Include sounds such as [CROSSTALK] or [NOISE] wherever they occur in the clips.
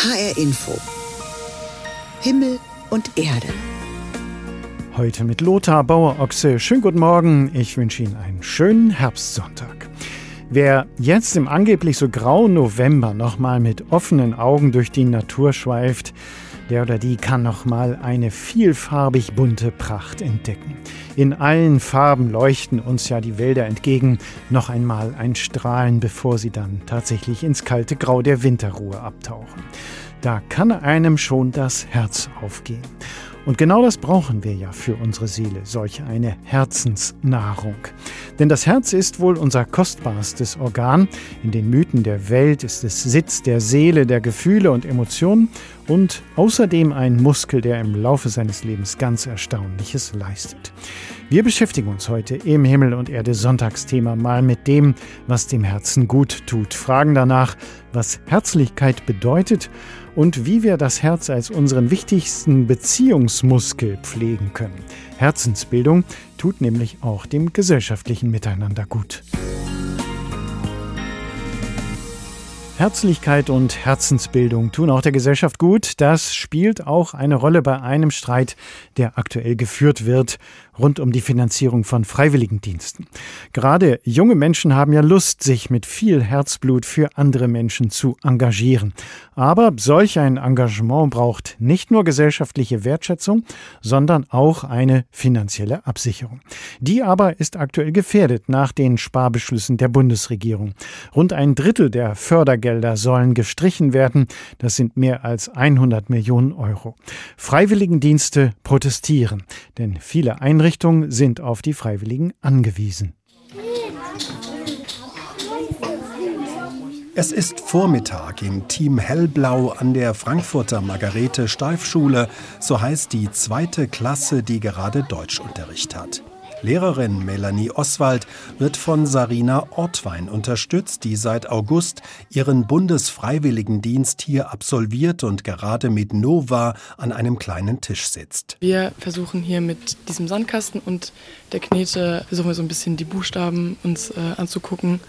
HR Info. Himmel und Erde. Heute mit Lothar Bauer-Ochse. Schönen guten Morgen. Ich wünsche Ihnen einen schönen Herbstsonntag. Wer jetzt im angeblich so grauen November nochmal mit offenen Augen durch die Natur schweift, der oder die kann nochmal eine vielfarbig bunte Pracht entdecken. In allen Farben leuchten uns ja die Wälder entgegen, noch einmal ein Strahlen, bevor sie dann tatsächlich ins kalte Grau der Winterruhe abtauchen. Da kann einem schon das Herz aufgehen. Und genau das brauchen wir ja für unsere Seele, solch eine Herzensnahrung. Denn das Herz ist wohl unser kostbarstes Organ. In den Mythen der Welt ist es Sitz der Seele, der Gefühle und Emotionen und außerdem ein Muskel, der im Laufe seines Lebens ganz Erstaunliches leistet. Wir beschäftigen uns heute im Himmel und Erde Sonntagsthema mal mit dem, was dem Herzen gut tut. Fragen danach, was Herzlichkeit bedeutet und wie wir das Herz als unseren wichtigsten Beziehungsmuskel pflegen können. Herzensbildung tut nämlich auch dem gesellschaftlichen Miteinander gut. Herzlichkeit und Herzensbildung tun auch der Gesellschaft gut. Das spielt auch eine Rolle bei einem Streit, der aktuell geführt wird rund um die Finanzierung von Freiwilligendiensten. Gerade junge Menschen haben ja Lust, sich mit viel Herzblut für andere Menschen zu engagieren. Aber solch ein Engagement braucht nicht nur gesellschaftliche Wertschätzung, sondern auch eine finanzielle Absicherung. Die aber ist aktuell gefährdet nach den Sparbeschlüssen der Bundesregierung. Rund ein Drittel der Fördergelder sollen gestrichen werden. Das sind mehr als 100 Millionen Euro. Freiwilligendienste protestieren, denn viele Einrichtungen Einrichtungen sind auf die Freiwilligen angewiesen. Es ist Vormittag im Team Hellblau an der Frankfurter Margarete Steif-Schule, so heißt die zweite Klasse, die gerade Deutschunterricht hat. Lehrerin Melanie Oswald wird von Sarina Ortwein unterstützt, die seit August ihren Bundesfreiwilligendienst hier absolviert und gerade mit Nova an einem kleinen Tisch sitzt. Wir versuchen hier mit diesem Sandkasten und der Knete, versuchen wir so ein bisschen die Buchstaben uns äh, anzugucken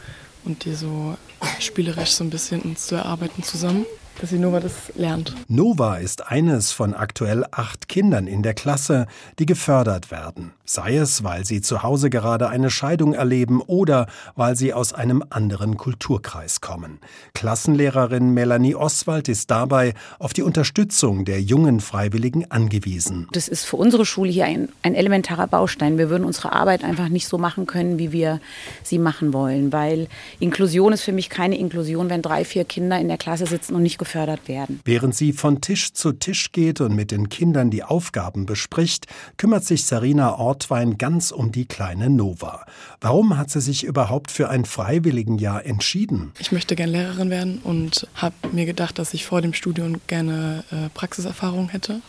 und die so spielerisch so ein bisschen uns zu erarbeiten zusammen dass die Nova das lernt. Nova ist eines von aktuell acht Kindern in der Klasse, die gefördert werden. Sei es, weil sie zu Hause gerade eine Scheidung erleben oder weil sie aus einem anderen Kulturkreis kommen. Klassenlehrerin Melanie Oswald ist dabei auf die Unterstützung der jungen Freiwilligen angewiesen. Das ist für unsere Schule hier ein, ein elementarer Baustein. Wir würden unsere Arbeit einfach nicht so machen können, wie wir sie machen wollen, weil Inklusion ist für mich keine Inklusion, wenn drei, vier Kinder in der Klasse sitzen und nicht gefördert werden. Während sie von Tisch zu Tisch geht und mit den Kindern die Aufgaben bespricht, kümmert sich Sarina Ortwein ganz um die kleine Nova. Warum hat sie sich überhaupt für ein Freiwilligenjahr entschieden? Ich möchte gerne Lehrerin werden und habe mir gedacht, dass ich vor dem Studium gerne äh, Praxiserfahrung hätte.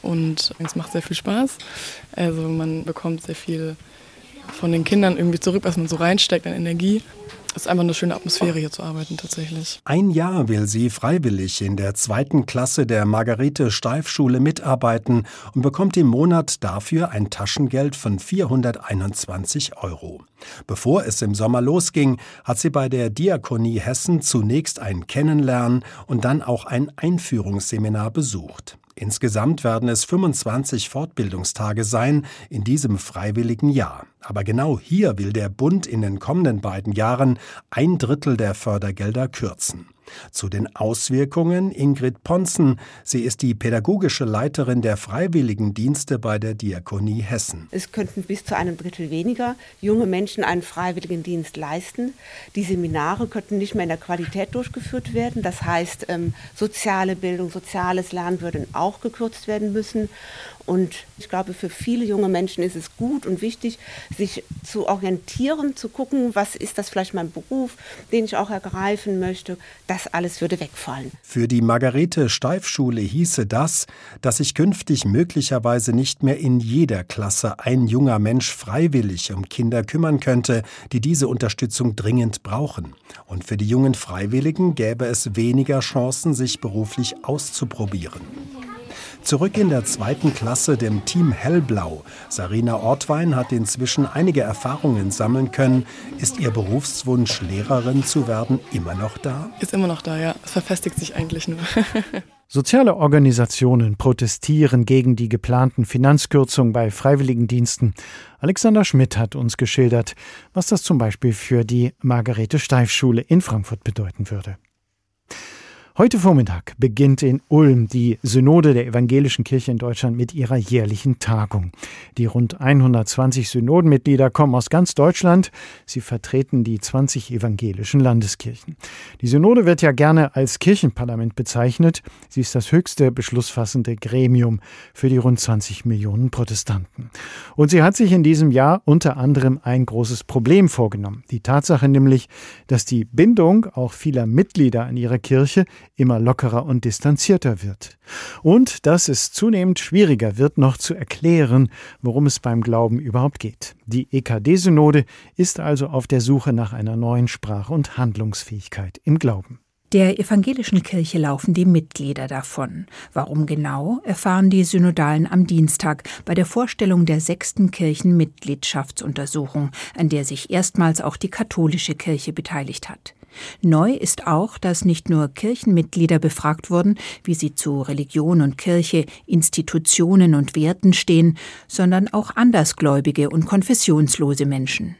Und es macht sehr viel Spaß. Also man bekommt sehr viel von den Kindern irgendwie zurück, was man so reinsteckt an Energie. Ist einfach eine schöne Atmosphäre hier zu arbeiten tatsächlich. Ein Jahr will sie freiwillig in der zweiten Klasse der Margarete Steif Schule mitarbeiten und bekommt im Monat dafür ein Taschengeld von 421 Euro. Bevor es im Sommer losging, hat sie bei der Diakonie Hessen zunächst ein Kennenlernen und dann auch ein Einführungsseminar besucht. Insgesamt werden es 25 Fortbildungstage sein in diesem freiwilligen Jahr. Aber genau hier will der Bund in den kommenden beiden Jahren ein Drittel der Fördergelder kürzen. Zu den Auswirkungen Ingrid Ponzen. Sie ist die pädagogische Leiterin der Freiwilligendienste bei der Diakonie Hessen. Es könnten bis zu einem Drittel weniger junge Menschen einen Freiwilligendienst leisten. Die Seminare könnten nicht mehr in der Qualität durchgeführt werden. Das heißt, ähm, soziale Bildung, soziales Lernen würden auch gekürzt werden müssen. Und ich glaube, für viele junge Menschen ist es gut und wichtig, sich zu orientieren, zu gucken, was ist das vielleicht mein Beruf, den ich auch ergreifen möchte. Das alles würde wegfallen. Für die Margarete Steif-Schule hieße das, dass sich künftig möglicherweise nicht mehr in jeder Klasse ein junger Mensch freiwillig um Kinder kümmern könnte, die diese Unterstützung dringend brauchen. Und für die jungen Freiwilligen gäbe es weniger Chancen, sich beruflich auszuprobieren. Zurück in der zweiten Klasse dem Team Hellblau. Sarina Ortwein hat inzwischen einige Erfahrungen sammeln können. Ist ihr Berufswunsch, Lehrerin zu werden, immer noch da? Ist immer noch da, ja. Es verfestigt sich eigentlich nur. [LAUGHS] Soziale Organisationen protestieren gegen die geplanten Finanzkürzungen bei Freiwilligendiensten. Alexander Schmidt hat uns geschildert, was das zum Beispiel für die Margarete Steif Schule in Frankfurt bedeuten würde. Heute Vormittag beginnt in Ulm die Synode der Evangelischen Kirche in Deutschland mit ihrer jährlichen Tagung. Die rund 120 Synodenmitglieder kommen aus ganz Deutschland. Sie vertreten die 20 evangelischen Landeskirchen. Die Synode wird ja gerne als Kirchenparlament bezeichnet. Sie ist das höchste beschlussfassende Gremium für die rund 20 Millionen Protestanten. Und sie hat sich in diesem Jahr unter anderem ein großes Problem vorgenommen. Die Tatsache nämlich, dass die Bindung auch vieler Mitglieder an ihrer Kirche immer lockerer und distanzierter wird. Und dass es zunehmend schwieriger wird, noch zu erklären, worum es beim Glauben überhaupt geht. Die EKD-Synode ist also auf der Suche nach einer neuen Sprache und Handlungsfähigkeit im Glauben. Der evangelischen Kirche laufen die Mitglieder davon. Warum genau, erfahren die Synodalen am Dienstag bei der Vorstellung der sechsten Kirchenmitgliedschaftsuntersuchung, an der sich erstmals auch die katholische Kirche beteiligt hat. Neu ist auch, dass nicht nur Kirchenmitglieder befragt wurden, wie sie zu Religion und Kirche, Institutionen und Werten stehen, sondern auch andersgläubige und konfessionslose Menschen.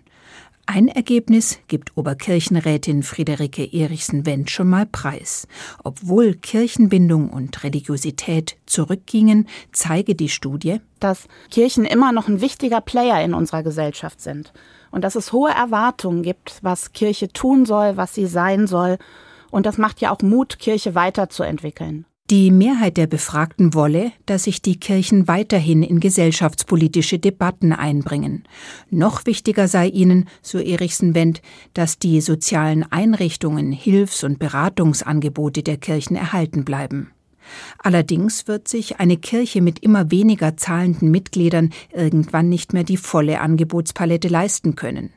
Ein Ergebnis gibt Oberkirchenrätin Friederike Erichsen-Wendt schon mal preis. Obwohl Kirchenbindung und Religiosität zurückgingen, zeige die Studie, dass Kirchen immer noch ein wichtiger Player in unserer Gesellschaft sind und dass es hohe Erwartungen gibt, was Kirche tun soll, was sie sein soll. Und das macht ja auch Mut, Kirche weiterzuentwickeln. Die Mehrheit der Befragten wolle, dass sich die Kirchen weiterhin in gesellschaftspolitische Debatten einbringen. Noch wichtiger sei ihnen, so Erichsen-Wendt, dass die sozialen Einrichtungen, Hilfs- und Beratungsangebote der Kirchen erhalten bleiben. Allerdings wird sich eine Kirche mit immer weniger zahlenden Mitgliedern irgendwann nicht mehr die volle Angebotspalette leisten können.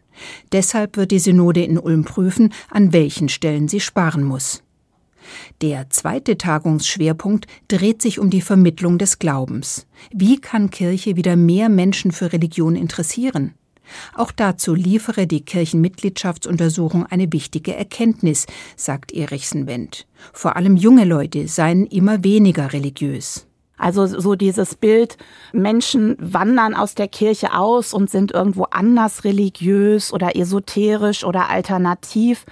Deshalb wird die Synode in Ulm prüfen, an welchen Stellen sie sparen muss. Der zweite Tagungsschwerpunkt dreht sich um die Vermittlung des Glaubens. Wie kann Kirche wieder mehr Menschen für Religion interessieren? Auch dazu liefere die Kirchenmitgliedschaftsuntersuchung eine wichtige Erkenntnis, sagt Erichsen-Wendt. Vor allem junge Leute seien immer weniger religiös. Also so dieses Bild, Menschen wandern aus der Kirche aus und sind irgendwo anders religiös oder esoterisch oder alternativ.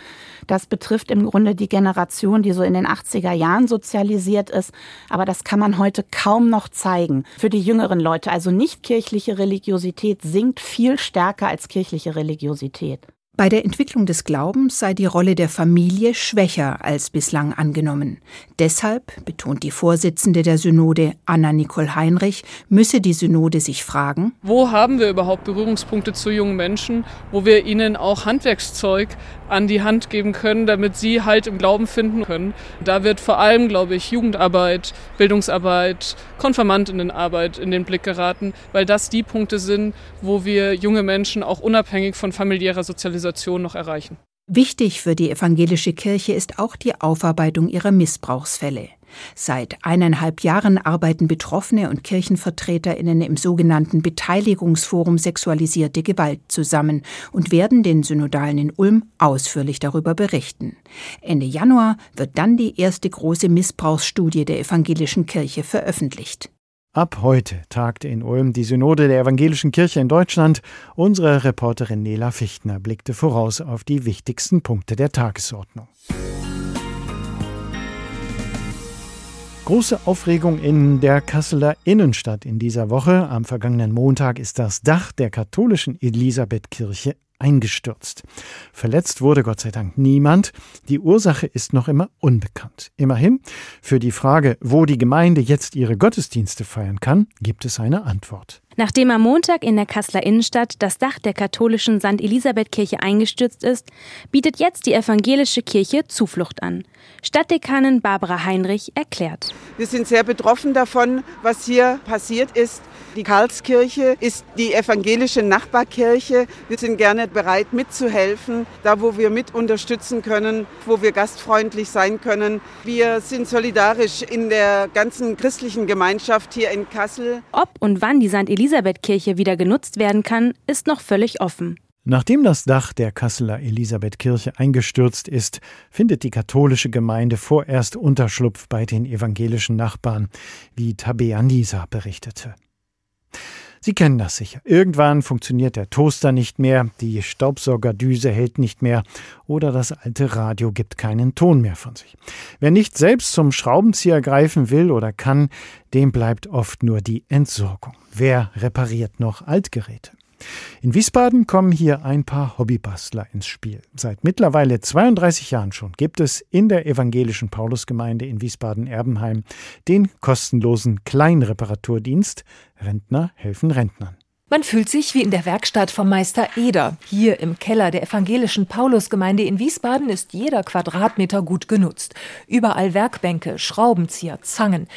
Das betrifft im Grunde die Generation, die so in den 80er Jahren sozialisiert ist. Aber das kann man heute kaum noch zeigen. Für die jüngeren Leute, also nicht kirchliche Religiosität sinkt viel stärker als kirchliche Religiosität. Bei der Entwicklung des Glaubens sei die Rolle der Familie schwächer als bislang angenommen. Deshalb, betont die Vorsitzende der Synode Anna Nicole Heinrich, müsse die Synode sich fragen, wo haben wir überhaupt Berührungspunkte zu jungen Menschen, wo wir ihnen auch Handwerkszeug an die Hand geben können, damit sie halt im Glauben finden können. Da wird vor allem, glaube ich, Jugendarbeit, Bildungsarbeit, Konfirmandinnenarbeit in den Blick geraten, weil das die Punkte sind, wo wir junge Menschen auch unabhängig von familiärer Sozialisation Zivilisation noch erreichen. Wichtig für die evangelische Kirche ist auch die Aufarbeitung ihrer Missbrauchsfälle. Seit eineinhalb Jahren arbeiten Betroffene und Kirchenvertreterinnen im sogenannten Beteiligungsforum Sexualisierte Gewalt zusammen und werden den Synodalen in Ulm ausführlich darüber berichten. Ende Januar wird dann die erste große Missbrauchsstudie der evangelischen Kirche veröffentlicht. Ab heute tagte in Ulm die Synode der Evangelischen Kirche in Deutschland. Unsere Reporterin Nela Fichtner blickte voraus auf die wichtigsten Punkte der Tagesordnung. Große Aufregung in der Kasseler Innenstadt in dieser Woche. Am vergangenen Montag ist das Dach der katholischen Elisabethkirche eingestürzt. Verletzt wurde Gott sei Dank niemand. Die Ursache ist noch immer unbekannt. Immerhin, für die Frage, wo die Gemeinde jetzt ihre Gottesdienste feiern kann, gibt es eine Antwort. Nachdem am Montag in der Kasseler Innenstadt das Dach der katholischen St. Elisabeth-Kirche eingestürzt ist, bietet jetzt die evangelische Kirche Zuflucht an. Stadtdekanin Barbara Heinrich erklärt. Wir sind sehr betroffen davon, was hier passiert ist. Die Karlskirche ist die evangelische Nachbarkirche. Wir sind gerne bereit mitzuhelfen, da wo wir mit unterstützen können, wo wir gastfreundlich sein können. Wir sind solidarisch in der ganzen christlichen Gemeinschaft hier in Kassel. Ob und wann die St. Elisabeth-Kirche wieder genutzt werden kann, ist noch völlig offen. Nachdem das Dach der Kasseler Elisabethkirche eingestürzt ist, findet die katholische Gemeinde vorerst Unterschlupf bei den evangelischen Nachbarn, wie Tabea Nisa berichtete. Sie kennen das sicher. Irgendwann funktioniert der Toaster nicht mehr, die Staubsaugerdüse hält nicht mehr oder das alte Radio gibt keinen Ton mehr von sich. Wer nicht selbst zum Schraubenzieher greifen will oder kann, dem bleibt oft nur die Entsorgung. Wer repariert noch Altgeräte? In Wiesbaden kommen hier ein paar Hobbybastler ins Spiel. Seit mittlerweile 32 Jahren schon gibt es in der evangelischen Paulusgemeinde in Wiesbaden-Erbenheim den kostenlosen Kleinreparaturdienst Rentner helfen Rentnern. Man fühlt sich wie in der Werkstatt vom Meister Eder. Hier im Keller der evangelischen Paulusgemeinde in Wiesbaden ist jeder Quadratmeter gut genutzt. Überall Werkbänke, Schraubenzieher, Zangen.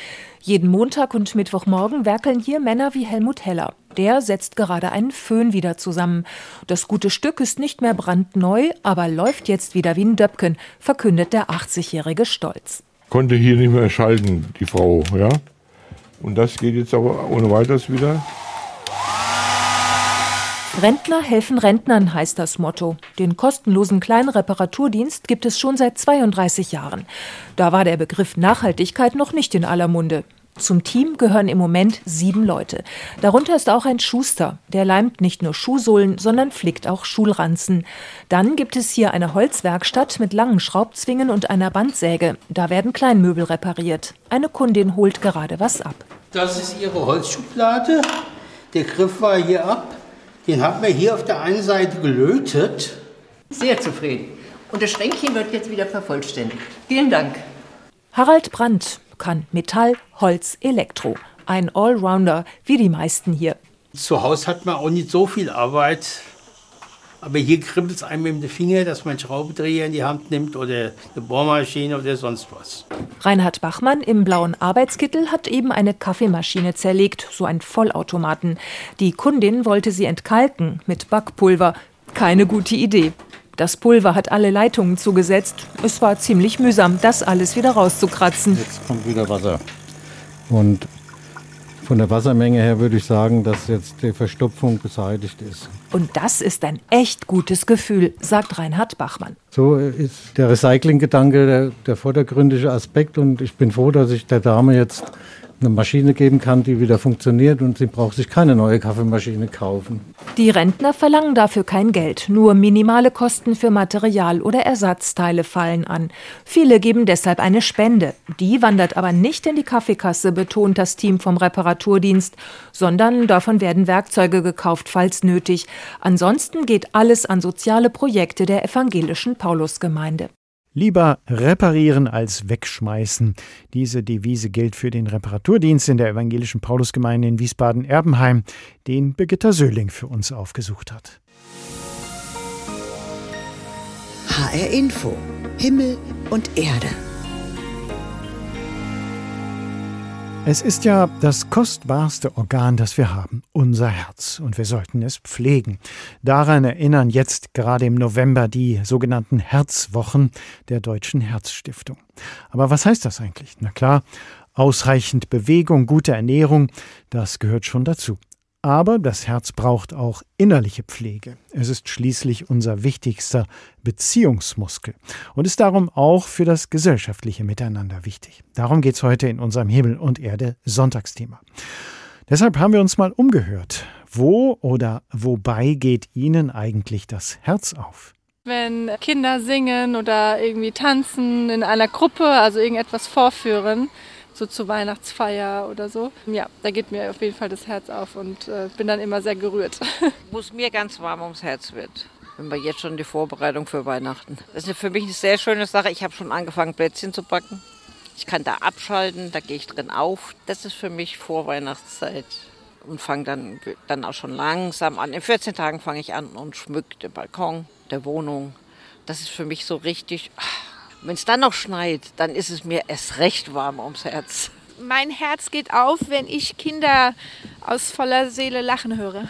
Jeden Montag und Mittwochmorgen werkeln hier Männer wie Helmut Heller. Der setzt gerade einen Föhn wieder zusammen. Das gute Stück ist nicht mehr brandneu, aber läuft jetzt wieder wie ein Döpken, verkündet der 80-Jährige stolz. Konnte hier nicht mehr schalten, die Frau, ja. Und das geht jetzt aber ohne weiteres wieder. Rentner helfen Rentnern heißt das Motto. Den kostenlosen kleinen Reparaturdienst gibt es schon seit 32 Jahren. Da war der Begriff Nachhaltigkeit noch nicht in aller Munde. Zum Team gehören im Moment sieben Leute. Darunter ist auch ein Schuster. Der leimt nicht nur Schuhsohlen, sondern flickt auch Schulranzen. Dann gibt es hier eine Holzwerkstatt mit langen Schraubzwingen und einer Bandsäge. Da werden Kleinmöbel repariert. Eine Kundin holt gerade was ab. Das ist ihre Holzschublade. Der Griff war hier ab. Den haben wir hier auf der einen Seite gelötet. Sehr zufrieden. Und das Schränkchen wird jetzt wieder vervollständigt. Vielen Dank. Harald Brandt kann Metall, Holz, Elektro. Ein Allrounder, wie die meisten hier. Zu Hause hat man auch nicht so viel Arbeit. Aber hier kribbelt es einem mit dem Finger, dass man einen Schraubendreher in die Hand nimmt oder eine Bohrmaschine oder sonst was. Reinhard Bachmann im blauen Arbeitskittel hat eben eine Kaffeemaschine zerlegt, so ein Vollautomaten. Die Kundin wollte sie entkalken mit Backpulver. Keine gute Idee. Das Pulver hat alle Leitungen zugesetzt. Es war ziemlich mühsam, das alles wieder rauszukratzen. Jetzt kommt wieder Wasser. Und von der Wassermenge her würde ich sagen, dass jetzt die Verstopfung beseitigt ist. Und das ist ein echt gutes Gefühl, sagt Reinhard Bachmann. So ist der Recycling-Gedanke der, der vordergründige Aspekt und ich bin froh, dass ich der Dame jetzt eine Maschine geben kann, die wieder funktioniert und sie braucht sich keine neue Kaffeemaschine kaufen. Die Rentner verlangen dafür kein Geld, nur minimale Kosten für Material oder Ersatzteile fallen an. Viele geben deshalb eine Spende. Die wandert aber nicht in die Kaffeekasse, betont das Team vom Reparaturdienst, sondern davon werden Werkzeuge gekauft, falls nötig. Ansonsten geht alles an soziale Projekte der evangelischen Paulusgemeinde. Lieber reparieren als wegschmeißen. Diese Devise gilt für den Reparaturdienst in der evangelischen Paulusgemeinde in Wiesbaden-Erbenheim, den Birgitta Söhling für uns aufgesucht hat. HR Info. Himmel und Erde. Es ist ja das kostbarste Organ, das wir haben, unser Herz, und wir sollten es pflegen. Daran erinnern jetzt gerade im November die sogenannten Herzwochen der Deutschen Herzstiftung. Aber was heißt das eigentlich? Na klar, ausreichend Bewegung, gute Ernährung, das gehört schon dazu. Aber das Herz braucht auch innerliche Pflege. Es ist schließlich unser wichtigster Beziehungsmuskel und ist darum auch für das gesellschaftliche Miteinander wichtig. Darum geht es heute in unserem Himmel und Erde Sonntagsthema. Deshalb haben wir uns mal umgehört. Wo oder wobei geht Ihnen eigentlich das Herz auf? Wenn Kinder singen oder irgendwie tanzen in einer Gruppe, also irgendetwas vorführen, so zur Weihnachtsfeier oder so. Ja, da geht mir auf jeden Fall das Herz auf und äh, bin dann immer sehr gerührt. [LAUGHS] Wo es mir ganz warm ums Herz wird. Wenn wir jetzt schon die Vorbereitung für Weihnachten. Das ist für mich eine sehr schöne Sache. Ich habe schon angefangen, Plätzchen zu backen. Ich kann da abschalten, da gehe ich drin auf. Das ist für mich Vorweihnachtszeit und fange dann, dann auch schon langsam an. In 14 Tagen fange ich an und schmücke den Balkon der Wohnung. Das ist für mich so richtig. Ach, wenn es dann noch schneit, dann ist es mir erst recht warm ums Herz. Mein Herz geht auf, wenn ich Kinder aus voller Seele lachen höre.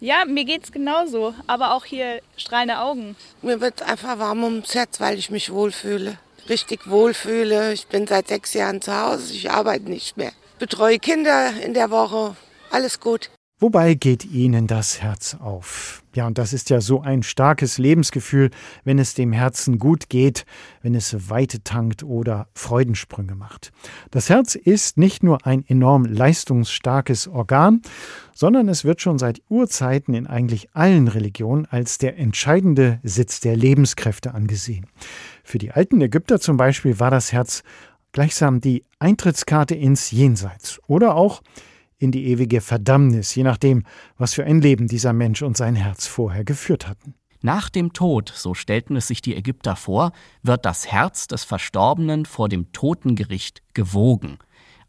Ja, mir geht's genauso, aber auch hier strahlende Augen. Mir wird einfach warm ums Herz, weil ich mich wohlfühle. Richtig wohlfühle. Ich bin seit sechs Jahren zu Hause, ich arbeite nicht mehr. Betreue Kinder in der Woche. Alles gut. Wobei geht Ihnen das Herz auf? Ja, und das ist ja so ein starkes Lebensgefühl, wenn es dem Herzen gut geht, wenn es Weite tankt oder Freudensprünge macht. Das Herz ist nicht nur ein enorm leistungsstarkes Organ, sondern es wird schon seit Urzeiten in eigentlich allen Religionen als der entscheidende Sitz der Lebenskräfte angesehen. Für die alten Ägypter zum Beispiel war das Herz gleichsam die Eintrittskarte ins Jenseits oder auch in die ewige Verdammnis, je nachdem, was für ein Leben dieser Mensch und sein Herz vorher geführt hatten. Nach dem Tod, so stellten es sich die Ägypter vor, wird das Herz des Verstorbenen vor dem Totengericht gewogen.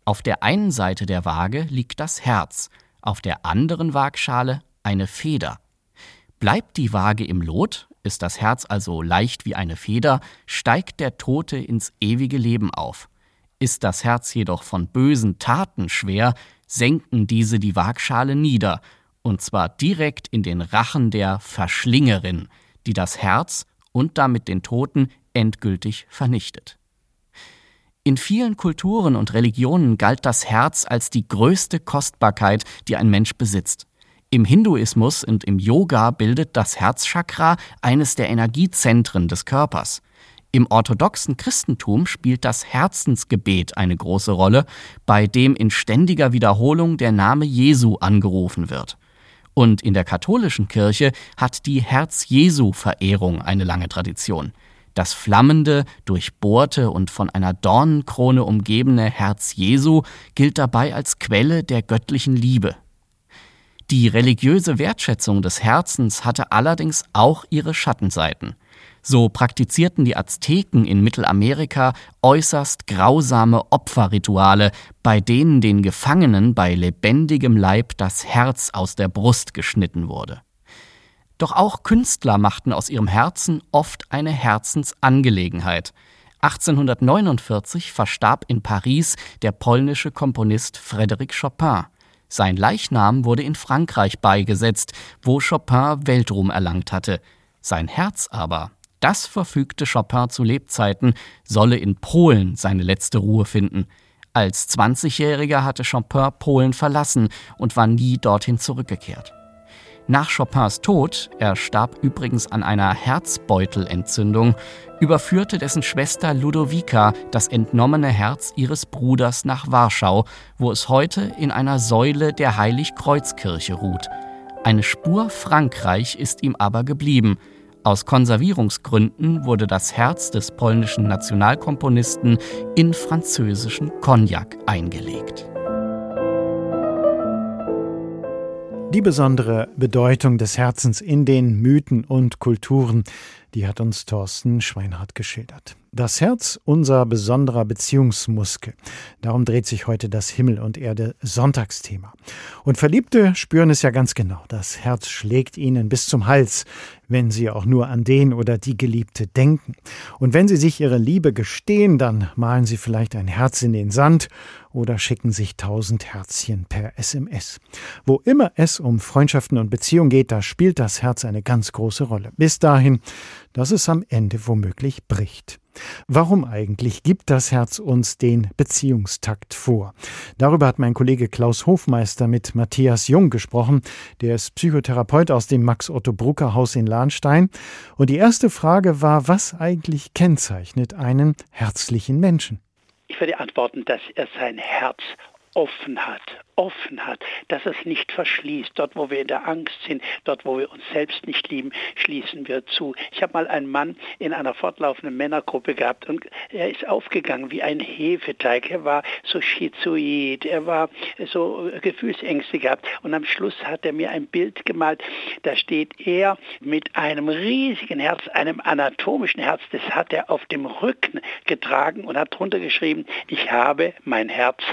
Auf der einen Seite der Waage liegt das Herz, auf der anderen Waagschale eine Feder. Bleibt die Waage im Lot, ist das Herz also leicht wie eine Feder, steigt der Tote ins ewige Leben auf. Ist das Herz jedoch von bösen Taten schwer, senken diese die Waagschale nieder, und zwar direkt in den Rachen der Verschlingerin, die das Herz und damit den Toten endgültig vernichtet. In vielen Kulturen und Religionen galt das Herz als die größte Kostbarkeit, die ein Mensch besitzt. Im Hinduismus und im Yoga bildet das Herzchakra eines der Energiezentren des Körpers. Im orthodoxen Christentum spielt das Herzensgebet eine große Rolle, bei dem in ständiger Wiederholung der Name Jesu angerufen wird. Und in der katholischen Kirche hat die Herz-Jesu-Verehrung eine lange Tradition. Das flammende, durchbohrte und von einer Dornenkrone umgebene Herz Jesu gilt dabei als Quelle der göttlichen Liebe. Die religiöse Wertschätzung des Herzens hatte allerdings auch ihre Schattenseiten. So praktizierten die Azteken in Mittelamerika äußerst grausame Opferrituale, bei denen den Gefangenen bei lebendigem Leib das Herz aus der Brust geschnitten wurde. Doch auch Künstler machten aus ihrem Herzen oft eine Herzensangelegenheit. 1849 verstarb in Paris der polnische Komponist Frédéric Chopin. Sein Leichnam wurde in Frankreich beigesetzt, wo Chopin Weltruhm erlangt hatte. Sein Herz aber das verfügte Chopin zu Lebzeiten, solle in Polen seine letzte Ruhe finden. Als 20-Jähriger hatte Chopin Polen verlassen und war nie dorthin zurückgekehrt. Nach Chopins Tod, er starb übrigens an einer Herzbeutelentzündung, überführte dessen Schwester Ludovica das entnommene Herz ihres Bruders nach Warschau, wo es heute in einer Säule der Heiligkreuzkirche ruht. Eine Spur Frankreich ist ihm aber geblieben – aus Konservierungsgründen wurde das Herz des polnischen Nationalkomponisten in französischen Cognac eingelegt. Die besondere Bedeutung des Herzens in den Mythen und Kulturen, die hat uns Thorsten Schweinhardt geschildert. Das Herz, unser besonderer Beziehungsmuskel. Darum dreht sich heute das Himmel und Erde Sonntagsthema. Und Verliebte spüren es ja ganz genau. Das Herz schlägt ihnen bis zum Hals, wenn sie auch nur an den oder die Geliebte denken. Und wenn sie sich ihre Liebe gestehen, dann malen sie vielleicht ein Herz in den Sand oder schicken sich tausend Herzchen per SMS. Wo immer es um Freundschaften und Beziehungen geht, da spielt das Herz eine ganz große Rolle. Bis dahin, dass es am Ende womöglich bricht. Warum eigentlich gibt das Herz uns den Beziehungstakt vor? Darüber hat mein Kollege Klaus Hofmeister mit Matthias Jung gesprochen. Der ist Psychotherapeut aus dem Max-Otto-Brucker-Haus in Lahnstein. Und die erste Frage war, was eigentlich kennzeichnet einen herzlichen Menschen? Ich würde antworten, dass er sein Herz offen hat, offen hat, dass es nicht verschließt. Dort, wo wir in der Angst sind, dort, wo wir uns selbst nicht lieben, schließen wir zu. Ich habe mal einen Mann in einer fortlaufenden Männergruppe gehabt und er ist aufgegangen wie ein Hefeteig. Er war so schizoid, er war so Gefühlsängste gehabt und am Schluss hat er mir ein Bild gemalt, da steht er mit einem riesigen Herz, einem anatomischen Herz, das hat er auf dem Rücken getragen und hat drunter geschrieben, ich habe mein Herz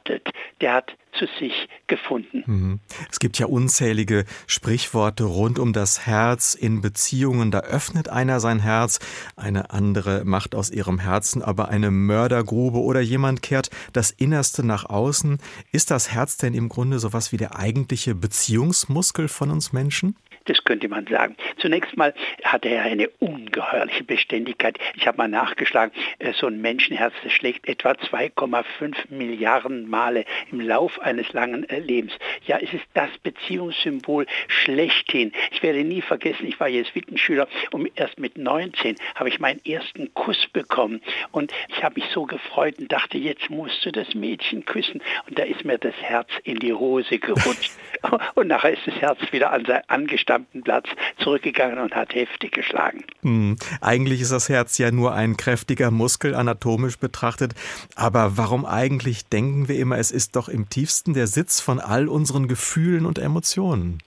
gesattelt. Der hat zu sich gefunden. Mhm. Es gibt ja unzählige Sprichworte rund um das Herz in Beziehungen. Da öffnet einer sein Herz, eine andere macht aus ihrem Herzen aber eine Mördergrube oder jemand kehrt das Innerste nach außen. Ist das Herz denn im Grunde sowas wie der eigentliche Beziehungsmuskel von uns Menschen? Das könnte man sagen. Zunächst mal hat er eine ungeheuerliche Beständigkeit. Ich habe mal nachgeschlagen, äh, so ein Menschenherz, schlägt etwa 2,5 Milliarden Male im Lauf eines langen äh, Lebens. Ja, es ist das Beziehungssymbol schlechthin. Ich werde nie vergessen, ich war Jesuitenschüler und erst mit 19 habe ich meinen ersten Kuss bekommen und ich habe mich so gefreut und dachte, jetzt musst du das Mädchen küssen. Und da ist mir das Herz in die Hose gerutscht [LAUGHS] und nachher ist das Herz wieder an sein angestammten Platz zurückgegangen und hat heftig geschlagen. Hm. Eigentlich ist das Herz ja nur ein kräftiger Muskel, anatomisch betrachtet. Aber warum eigentlich denken wir immer, es ist doch im tiefsten der Sitz von all unseren Gefühlen und Emotionen?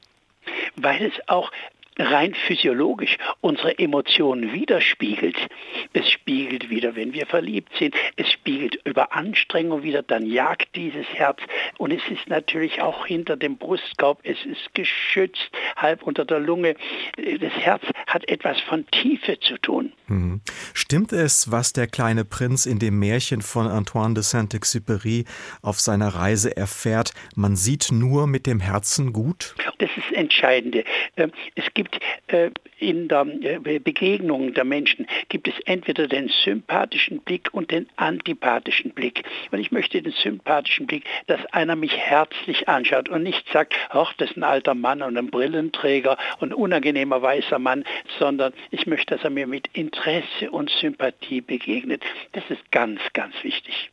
Weil es auch rein physiologisch unsere Emotionen widerspiegelt. Es spiegelt wieder, wenn wir verliebt sind. Es spiegelt über Anstrengung wieder, dann jagt dieses Herz. Und es ist natürlich auch hinter dem Brustkorb, es ist geschützt, halb unter der Lunge. Das Herz hat etwas von Tiefe zu tun. Mhm. Stimmt es, was der kleine Prinz in dem Märchen von Antoine de Saint-Exupéry auf seiner Reise erfährt? Man sieht nur mit dem Herzen gut? Das ist das Entscheidende. Ähm, es gibt gibt äh, in der äh, Begegnung der Menschen, gibt es entweder den sympathischen Blick und den antipathischen Blick. Und ich möchte den sympathischen Blick, dass einer mich herzlich anschaut und nicht sagt, ach, das ist ein alter Mann und ein Brillenträger und unangenehmer weißer Mann, sondern ich möchte, dass er mir mit Interesse und Sympathie begegnet. Das ist ganz, ganz wichtig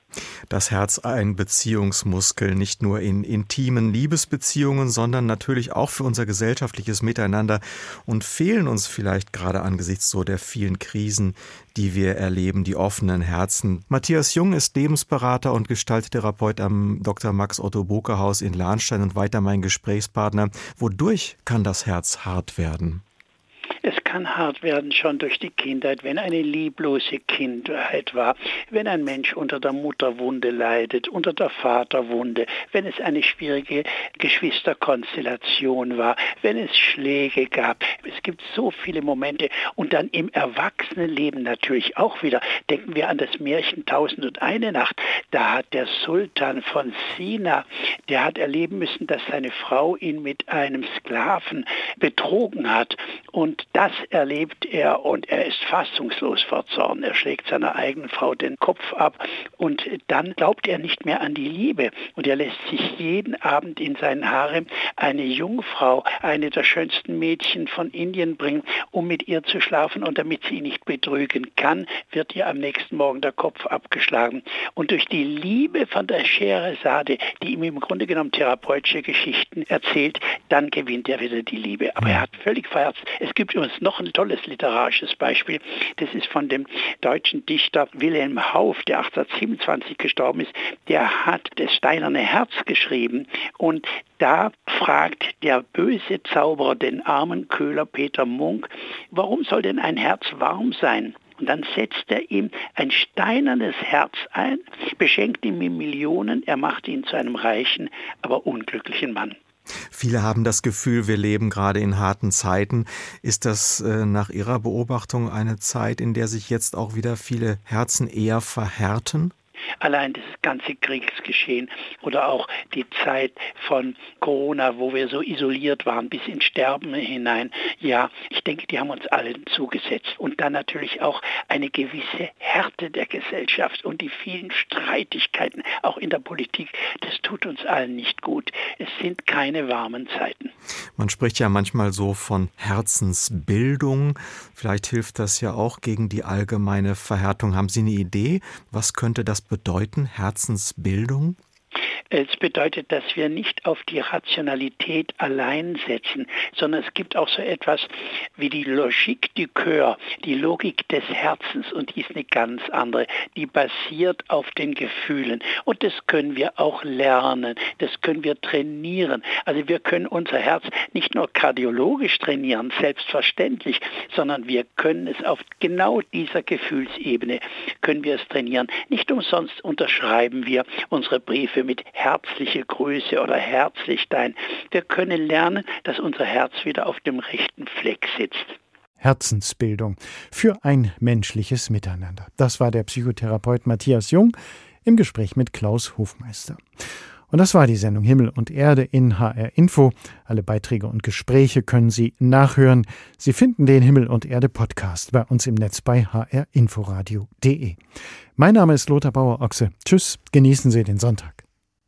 das Herz ein Beziehungsmuskel, nicht nur in intimen Liebesbeziehungen, sondern natürlich auch für unser gesellschaftliches Miteinander und fehlen uns vielleicht gerade angesichts so der vielen Krisen, die wir erleben, die offenen Herzen. Matthias Jung ist Lebensberater und Gestalttherapeut am Dr. Max Otto Boker Haus in Lahnstein und weiter mein Gesprächspartner. Wodurch kann das Herz hart werden? Es kann hart werden schon durch die Kindheit, wenn eine lieblose Kindheit war, wenn ein Mensch unter der Mutterwunde leidet, unter der Vaterwunde, wenn es eine schwierige Geschwisterkonstellation war, wenn es Schläge gab. Es gibt so viele Momente und dann im Erwachsenenleben natürlich auch wieder. Denken wir an das Märchen Tausend und eine Nacht. Da hat der Sultan von Sina, der hat erleben müssen, dass seine Frau ihn mit einem Sklaven betrogen hat und das erlebt er und er ist fassungslos vor Zorn. Er schlägt seiner eigenen Frau den Kopf ab und dann glaubt er nicht mehr an die Liebe und er lässt sich jeden Abend in seinen Harem eine Jungfrau, eine der schönsten Mädchen von Indien bringen, um mit ihr zu schlafen und damit sie ihn nicht betrügen kann, wird ihr am nächsten Morgen der Kopf abgeschlagen. Und durch die Liebe von der Scheherazade, die ihm im Grunde genommen therapeutische Geschichten erzählt, dann gewinnt er wieder die Liebe. Aber er hat völlig verherzt. Es gibt übrigens noch ein tolles literarisches Beispiel. Das ist von dem deutschen Dichter Wilhelm Hauff, der 1827 gestorben ist. Der hat das Steinerne Herz geschrieben und da fragt der böse Zauberer den armen Köhler Peter Munk, warum soll denn ein Herz warm sein? Und dann setzt er ihm ein steinernes Herz ein, beschenkt ihn mit Millionen, er macht ihn zu einem reichen, aber unglücklichen Mann. Viele haben das Gefühl, wir leben gerade in harten Zeiten. Ist das äh, nach Ihrer Beobachtung eine Zeit, in der sich jetzt auch wieder viele Herzen eher verhärten? Allein das ganze Kriegsgeschehen oder auch die Zeit von Corona, wo wir so isoliert waren, bis ins Sterben hinein. Ja, ich denke, die haben uns allen zugesetzt. Und dann natürlich auch eine gewisse Härte der Gesellschaft und die vielen Streitigkeiten, auch in der Politik. Das tut uns allen nicht gut. Es sind keine warmen Zeiten. Man spricht ja manchmal so von Herzensbildung. Vielleicht hilft das ja auch gegen die allgemeine Verhärtung. Haben Sie eine Idee? Was könnte das bedeuten, Herzensbildung? Es bedeutet, dass wir nicht auf die Rationalität allein setzen, sondern es gibt auch so etwas wie die Logique du Coeur, die Logik des Herzens und die ist eine ganz andere. Die basiert auf den Gefühlen und das können wir auch lernen, das können wir trainieren. Also wir können unser Herz nicht nur kardiologisch trainieren, selbstverständlich, sondern wir können es auf genau dieser Gefühlsebene, können wir es trainieren. Nicht umsonst unterschreiben wir unsere Briefe mit herzliche Grüße oder herzlich dein. Wir können lernen, dass unser Herz wieder auf dem rechten Fleck sitzt. Herzensbildung für ein menschliches Miteinander. Das war der Psychotherapeut Matthias Jung im Gespräch mit Klaus Hofmeister. Und das war die Sendung Himmel und Erde in HR Info. Alle Beiträge und Gespräche können Sie nachhören. Sie finden den Himmel und Erde Podcast bei uns im Netz bei hrinforadio.de. Mein Name ist Lothar Bauer-Ochse. Tschüss, genießen Sie den Sonntag.